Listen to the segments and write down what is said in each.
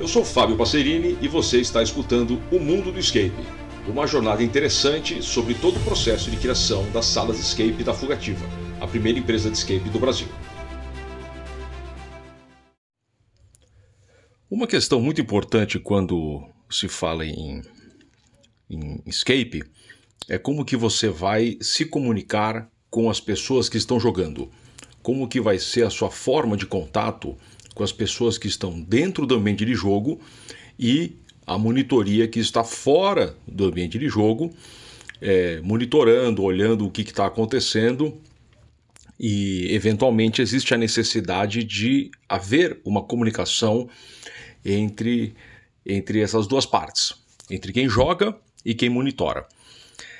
Eu sou Fábio Passerini e você está escutando O Mundo do Escape, uma jornada interessante sobre todo o processo de criação das salas de escape da Fugativa, a primeira empresa de escape do Brasil. Uma questão muito importante quando se fala em, em escape é como que você vai se comunicar com as pessoas que estão jogando. Como que vai ser a sua forma de contato com as pessoas que estão dentro do ambiente de jogo e a monitoria que está fora do ambiente de jogo, é, monitorando, olhando o que está acontecendo e eventualmente existe a necessidade de haver uma comunicação entre, entre essas duas partes, entre quem joga e quem monitora.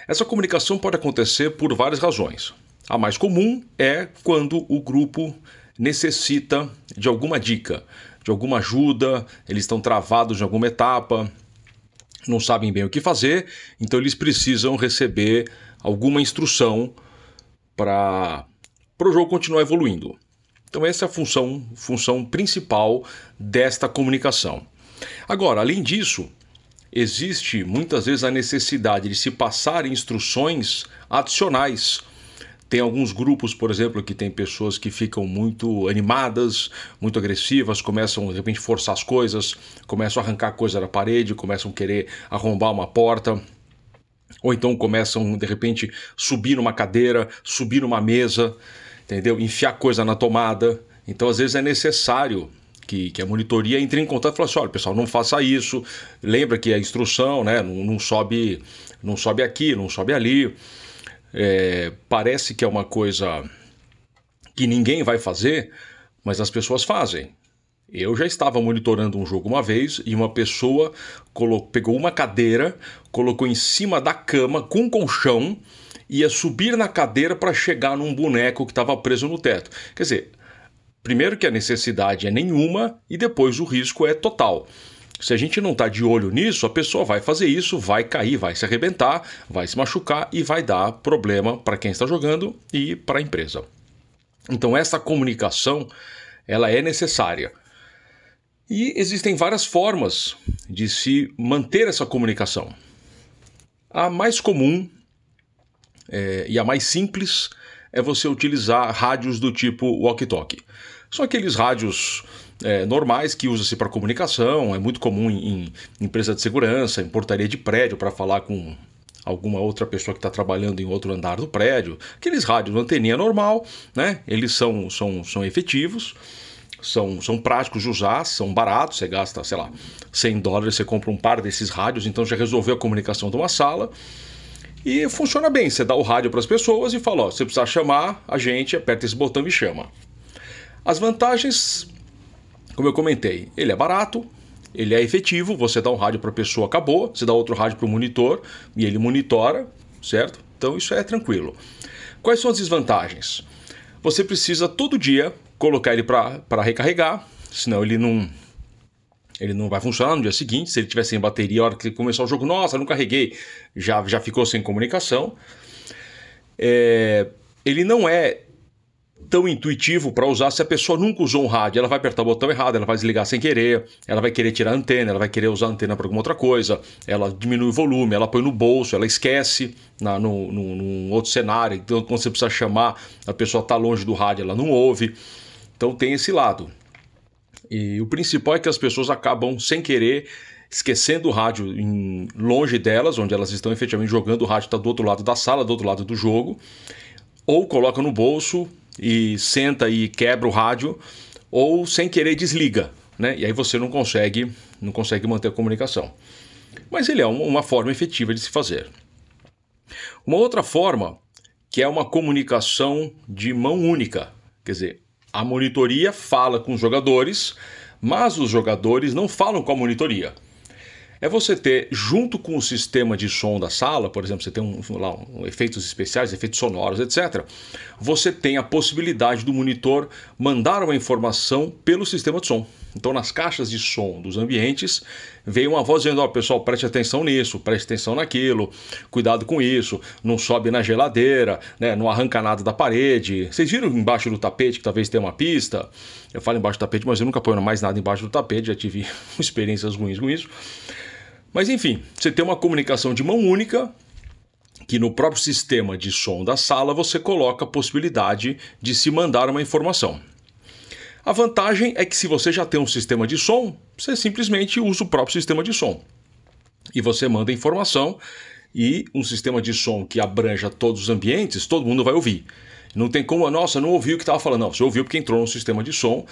Essa comunicação pode acontecer por várias razões. A mais comum é quando o grupo necessita de alguma dica, de alguma ajuda, eles estão travados em alguma etapa, não sabem bem o que fazer, então eles precisam receber alguma instrução para o jogo continuar evoluindo. Então essa é a função, função principal desta comunicação. Agora, além disso, existe muitas vezes a necessidade de se passar instruções adicionais. Tem alguns grupos, por exemplo, que tem pessoas que ficam muito animadas, muito agressivas, começam de repente forçar as coisas, começam a arrancar coisa da parede, começam a querer arrombar uma porta, ou então começam de repente subir numa cadeira, subir numa mesa entendeu? Enfiar coisa na tomada. Então, às vezes, é necessário que, que a monitoria entre em contato e fale assim: olha, pessoal, não faça isso. Lembra que a instrução né, não, não sobe, não sobe aqui, não sobe ali. É, parece que é uma coisa que ninguém vai fazer, mas as pessoas fazem. Eu já estava monitorando um jogo uma vez e uma pessoa pegou uma cadeira, colocou em cima da cama com um colchão ia subir na cadeira para chegar num boneco que estava preso no teto. Quer dizer, primeiro que a necessidade é nenhuma e depois o risco é total. Se a gente não está de olho nisso, a pessoa vai fazer isso, vai cair, vai se arrebentar, vai se machucar e vai dar problema para quem está jogando e para a empresa. Então essa comunicação ela é necessária. E existem várias formas de se manter essa comunicação. A mais comum é, e a mais simples é você utilizar rádios do tipo walkie-talkie. São aqueles rádios é, normais que usa-se para comunicação, é muito comum em, em, empresa de segurança, em portaria de prédio para falar com alguma outra pessoa que está trabalhando em outro andar do prédio. Aqueles rádios anteninha normal, né? Eles são, são, são efetivos, são, são práticos de usar, são baratos, você gasta, sei lá, 100 dólares, você compra um par desses rádios, então já resolveu a comunicação de uma sala. E funciona bem, você dá o rádio para as pessoas e fala, ó, se precisar chamar a gente, aperta esse botão e chama. As vantagens, como eu comentei, ele é barato, ele é efetivo, você dá um rádio para a pessoa, acabou, você dá outro rádio para o monitor e ele monitora, certo? Então isso é tranquilo. Quais são as desvantagens? Você precisa todo dia colocar ele para recarregar, senão ele não, ele não vai funcionar no dia seguinte. Se ele tiver sem bateria, a hora que começar o jogo, nossa, não carreguei, já, já ficou sem comunicação. É, ele não é tão intuitivo para usar se a pessoa nunca usou um rádio. Ela vai apertar o botão errado, ela vai desligar sem querer, ela vai querer tirar a antena, ela vai querer usar a antena para alguma outra coisa, ela diminui o volume, ela põe no bolso, ela esquece na, no, no, num outro cenário. Então, quando você precisa chamar, a pessoa está longe do rádio, ela não ouve. Então, tem esse lado. E o principal é que as pessoas acabam, sem querer, esquecendo o rádio em, longe delas, onde elas estão efetivamente jogando, o rádio está do outro lado da sala, do outro lado do jogo, ou coloca no bolso e senta e quebra o rádio, ou sem querer desliga, né? E aí você não consegue, não consegue manter a comunicação. Mas ele é uma forma efetiva de se fazer. Uma outra forma que é uma comunicação de mão única, quer dizer, a monitoria fala com os jogadores, mas os jogadores não falam com a monitoria. É você ter, junto com o sistema de som da sala, por exemplo, você tem um, lá, um, efeitos especiais, efeitos sonoros, etc. Você tem a possibilidade do monitor mandar uma informação pelo sistema de som. Então, nas caixas de som dos ambientes, veio uma voz dizendo: Ó, oh, pessoal, preste atenção nisso, preste atenção naquilo, cuidado com isso, não sobe na geladeira, né, não arranca nada da parede. Vocês viram embaixo do tapete que talvez tenha uma pista? Eu falo embaixo do tapete, mas eu nunca ponho mais nada embaixo do tapete, já tive experiências ruins com isso. Mas enfim, você tem uma comunicação de mão única que no próprio sistema de som da sala você coloca a possibilidade de se mandar uma informação. A vantagem é que se você já tem um sistema de som, você simplesmente usa o próprio sistema de som. E você manda informação e um sistema de som que abranja todos os ambientes, todo mundo vai ouvir. Não tem como, nossa, não ouviu o que estava falando. Não, você ouviu porque entrou no sistema de som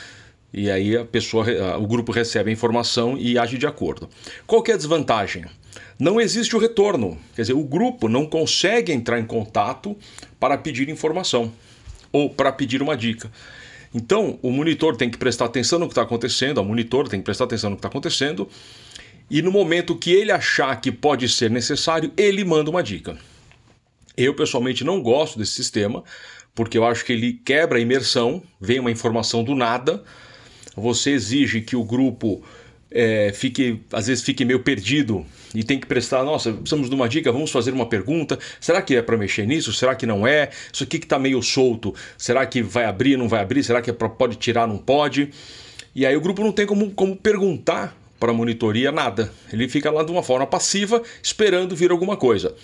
e aí a pessoa, o grupo recebe a informação e age de acordo. Qual é a desvantagem? Não existe o retorno, quer dizer, o grupo não consegue entrar em contato para pedir informação ou para pedir uma dica. Então, o monitor tem que prestar atenção no que está acontecendo, o monitor tem que prestar atenção no que está acontecendo, e no momento que ele achar que pode ser necessário, ele manda uma dica. Eu pessoalmente não gosto desse sistema, porque eu acho que ele quebra a imersão, vem uma informação do nada, você exige que o grupo é, fique, às vezes fique meio perdido e tem que prestar, nossa, precisamos de uma dica, vamos fazer uma pergunta. Será que é para mexer nisso? Será que não é? Isso aqui que está meio solto, será que vai abrir, não vai abrir? Será que é pra, pode tirar, não pode? E aí o grupo não tem como, como perguntar para a monitoria nada. Ele fica lá de uma forma passiva, esperando vir alguma coisa.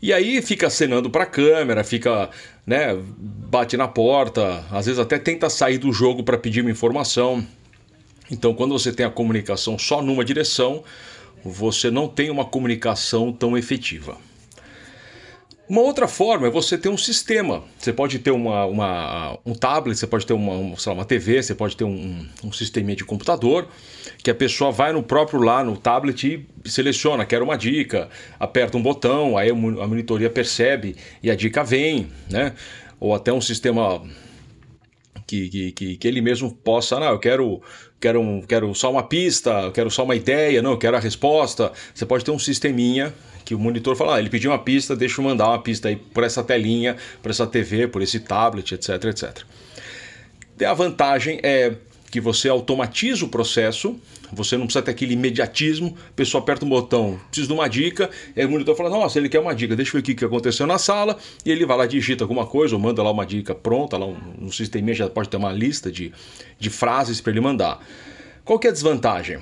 E aí fica acenando para a câmera, fica, né, bate na porta, às vezes até tenta sair do jogo para pedir uma informação. Então, quando você tem a comunicação só numa direção, você não tem uma comunicação tão efetiva. Uma outra forma é você ter um sistema. Você pode ter uma, uma um tablet, você pode ter uma, uma, lá, uma TV, você pode ter um, um sistema de computador, que a pessoa vai no próprio lá no tablet e seleciona, quer uma dica, aperta um botão, aí a monitoria percebe e a dica vem, né? Ou até um sistema que, que, que, ele mesmo possa, não, eu quero, quero, um, quero só uma pista, quero só uma ideia, não, quero a resposta. Você pode ter um sisteminha que o monitor fala, ah, ele pediu uma pista, deixa eu mandar uma pista aí por essa telinha, por essa TV, por esse tablet, etc, etc. A vantagem é que você automatiza o processo, você não precisa ter aquele imediatismo, a pessoa aperta um botão, precisa de uma dica, e aí o monitor fala, nossa, ele quer uma dica, deixa eu ver o que aconteceu na sala, e ele vai lá, digita alguma coisa, ou manda lá uma dica pronta, lá no sistema já pode ter uma lista de, de frases para ele mandar. Qual que é a desvantagem?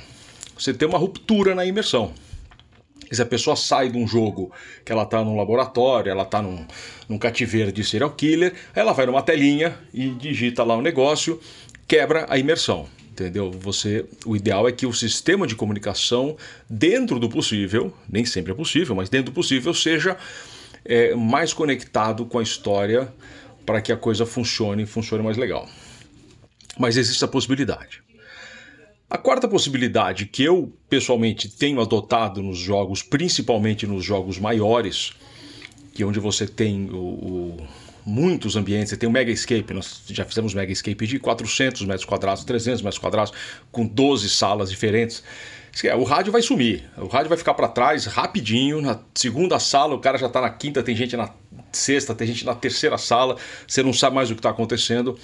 Você tem uma ruptura na imersão. Se a pessoa sai de um jogo que ela está num laboratório, ela está num, num cativeiro de serial killer, ela vai numa telinha e digita lá o um negócio, quebra a imersão. Entendeu? Você, o ideal é que o sistema de comunicação, dentro do possível, nem sempre é possível, mas dentro do possível, seja é, mais conectado com a história para que a coisa funcione, funcione mais legal. Mas existe a possibilidade. A quarta possibilidade que eu pessoalmente tenho adotado nos jogos, principalmente nos jogos maiores, que é onde você tem o, o muitos ambientes. Você tem o Mega Escape, nós já fizemos Mega Escape de 400 metros quadrados, 300 metros quadrados, com 12 salas diferentes. O rádio vai sumir, o rádio vai ficar para trás rapidinho. Na segunda sala, o cara já está na quinta, tem gente na sexta, tem gente na terceira sala, você não sabe mais o que está acontecendo.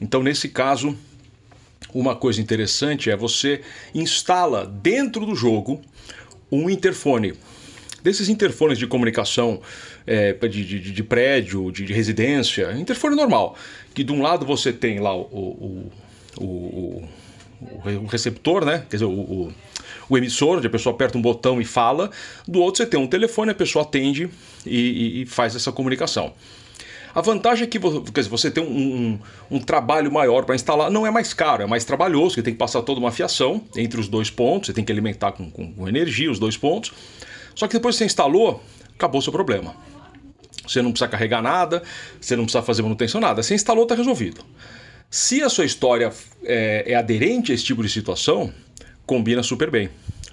Então, nesse caso, uma coisa interessante é você instala dentro do jogo um interfone desses interfones de comunicação é, de, de, de, prédio, de, de, residência, interfone normal, que de um lado você tem lá o, o, o, o receptor, né? quer dizer, o, o, emissor, onde a pessoa aperta um botão e fala, do outro você tem um telefone, a pessoa atende e, e, e faz essa comunicação. A vantagem é que dizer, você tem um, um, um trabalho maior para instalar, não é mais caro, é mais trabalhoso, você tem que passar toda uma fiação entre os dois pontos, você tem que alimentar com, com, com energia os dois pontos. Só que depois que você instalou, acabou o seu problema. Você não precisa carregar nada, você não precisa fazer manutenção, nada. Você instalou, está resolvido. Se a sua história é, é, aderente a esse tipo de situação, combina super bem.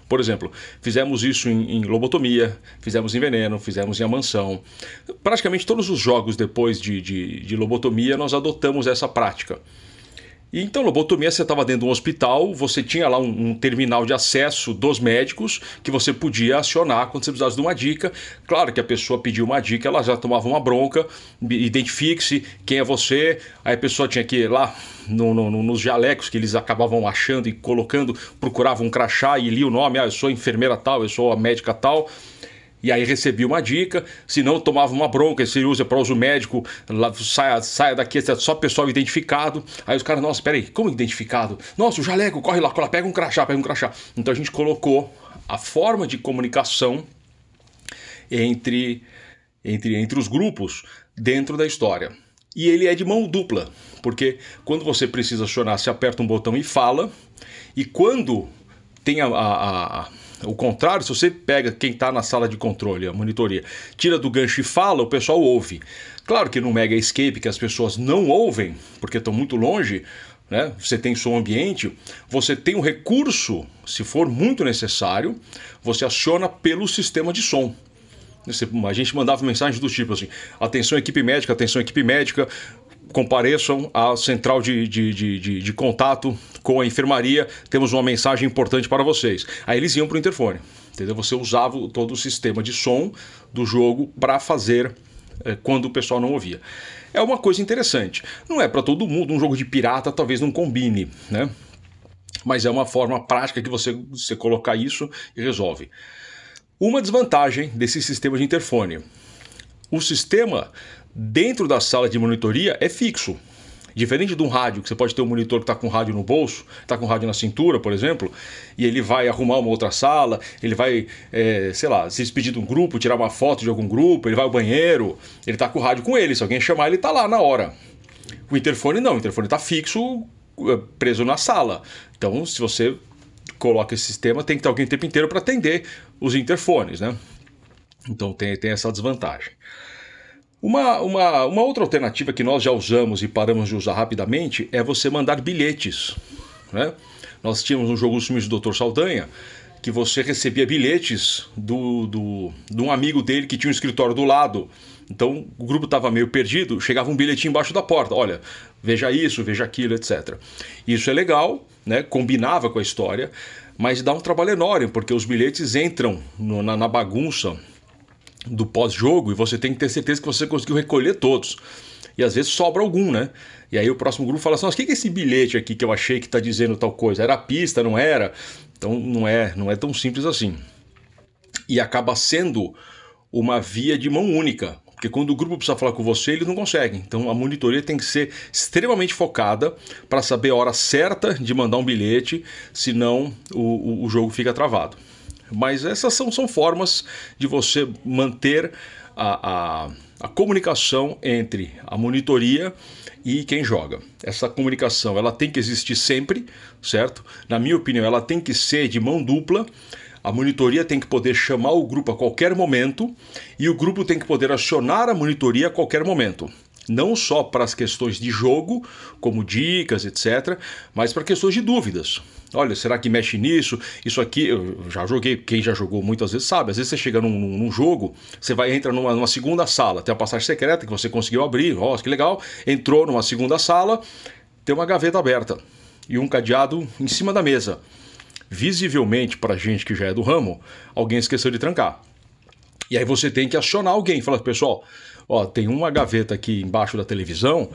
Por exemplo, fizemos isso em, em, lobotomia, fizemos em veneno, fizemos em a mansão. Praticamente todos os jogos depois de, de, de lobotomia nós adotamos essa prática. Então, lobotomia, você estava dentro de um hospital, você tinha lá um, um, terminal de acesso dos médicos que você podia acionar quando você precisasse de uma dica. Claro que a pessoa pediu uma dica, ela já tomava uma bronca, identifique-se quem é você. Aí a pessoa tinha que ir lá no, no, nos jalecos que eles acabavam achando e colocando, procuravam um crachá e lia o nome, ah, eu sou enfermeira tal, eu sou a médica tal e aí recebia uma dica, se não tomava uma bronca, se usa para uso médico, lá, saia, saia daqui, só pessoal identificado. Aí os caras, nossa, peraí, como identificado? Nossa, o jaleco, corre lá, corre lá, pega um crachá, pega um crachá. Então a gente colocou a forma de comunicação entre, entre, entre os grupos dentro da história. E ele é de mão dupla, porque quando você precisa acionar, você aperta um botão e fala, e quando tem a, a, a o contrário, se você pega quem está na sala de controle, a monitoria, tira do gancho e fala, o pessoal ouve. Claro que no Mega Escape, que as pessoas não ouvem, porque estão muito longe, né? você tem som ambiente, você tem um recurso, se for muito necessário, você aciona pelo sistema de som. A gente mandava mensagens do tipo assim: atenção, equipe médica, atenção, equipe médica, compareçam à central de, de, de, de, de contato com a enfermaria, temos uma mensagem importante para vocês. Aí eles iam para o interfone, entendeu? Você usava todo o sistema de som do jogo para fazer é, quando o pessoal não ouvia. É uma coisa interessante. Não é para todo mundo, um jogo de pirata talvez não combine, né? Mas é uma forma prática que você, você colocar isso e resolve. Uma desvantagem desse sistema de interfone. O sistema dentro da sala de monitoria é fixo. Diferente de um rádio, que você pode ter um monitor que está com rádio no bolso, está com rádio na cintura, por exemplo, e ele vai arrumar uma outra sala, ele vai, é, sei lá, se despedir de um grupo, tirar uma foto de algum grupo, ele vai ao banheiro, ele está com o rádio com ele, se alguém chamar, ele está lá na hora. O interfone não, o interfone está fixo, é, preso na sala. Então, se você coloca esse sistema, tem que ter alguém o tempo inteiro para atender os interfones, né? Então tem, tem essa desvantagem. Uma, uma, uma outra alternativa que nós já usamos e paramos de usar rapidamente é você mandar bilhetes. Né? Nós tínhamos um jogo dos filmes do Dr. Saldanha que você recebia bilhetes do, do, de um amigo dele que tinha um escritório do lado. Então o grupo estava meio perdido, chegava um bilhetinho embaixo da porta. Olha, veja isso, veja aquilo, etc. Isso é legal, né? combinava com a história, mas dá um trabalho enorme, porque os bilhetes entram no, na, na bagunça do pós-jogo e você tem que ter certeza que você conseguiu recolher todos. E às vezes sobra algum, né? E aí o próximo grupo fala assim: o que é esse bilhete aqui que eu achei que está dizendo tal coisa? Era pista, não era? Então não é, não é tão simples assim. E acaba sendo uma via de mão única. Porque quando o grupo precisa falar com você, eles não conseguem. Então a monitoria tem que ser extremamente focada para saber a hora certa de mandar um bilhete, senão o, o, o jogo fica travado. Mas essas são, são formas de você manter a, a, a comunicação entre a monitoria e quem joga. Essa comunicação ela tem que existir sempre, certo? Na minha opinião, ela tem que ser de mão dupla. A monitoria tem que poder chamar o grupo a qualquer momento e o grupo tem que poder acionar a monitoria a qualquer momento não só para as questões de jogo, como dicas, etc., mas para questões de dúvidas. Olha, será que mexe nisso? Isso aqui, eu já joguei, quem já jogou muitas vezes sabe. Às vezes você chega num, num jogo, você vai entra numa, numa, segunda sala, tem a passagem secreta que você conseguiu abrir, ó, que legal. Entrou numa segunda sala, tem uma gaveta aberta e um cadeado em cima da mesa. Visivelmente, para gente que já é do ramo, alguém esqueceu de trancar. E aí você tem que acionar alguém, falar, pessoal, ó, tem uma gaveta aqui embaixo da televisão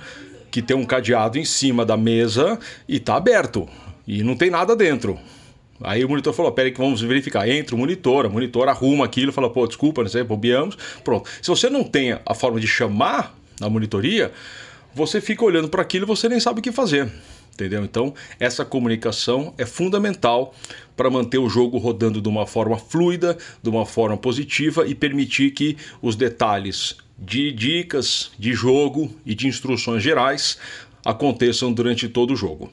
que tem um cadeado em cima da mesa e tá aberto e não tem nada dentro. Aí o monitor falou: peraí, que vamos verificar. Entra o monitor, a monitor arruma aquilo, fala: pô, desculpa, não sei, bobeamos. Pronto. Se você não tem a forma de chamar a monitoria, você fica olhando para aquilo e você nem sabe o que fazer. Entendeu? Então, essa comunicação é fundamental para manter o jogo rodando de uma forma fluida, de uma forma positiva e permitir que os detalhes de dicas de jogo e de instruções gerais aconteçam durante todo o jogo.